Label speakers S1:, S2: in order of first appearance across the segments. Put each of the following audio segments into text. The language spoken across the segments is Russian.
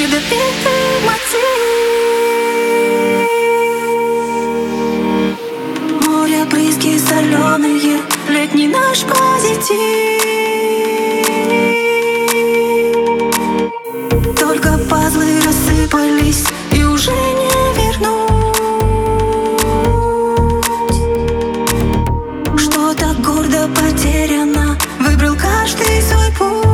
S1: Ядовитый мотив Море, брызги соленые Летний наш позитив. Только пазлы рассыпались И уже не вернуть Что-то гордо потеряно Выбрал каждый свой путь.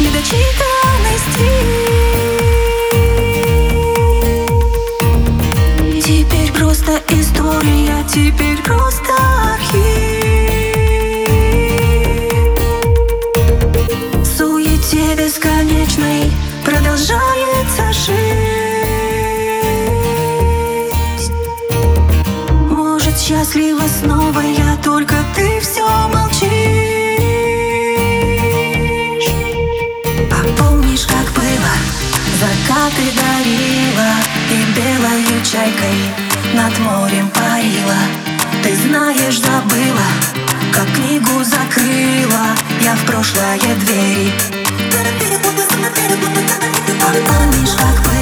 S1: Недочитанный стиль Теперь просто история, теперь просто архив. Суете бесконечной продолжается жизнь. Может счастлива снова я, только ты все молчишь закаты дарила И белою чайкой над морем парила. Ты знаешь, забыла, как книгу закрыла Я в прошлое двери помнишь, как дарила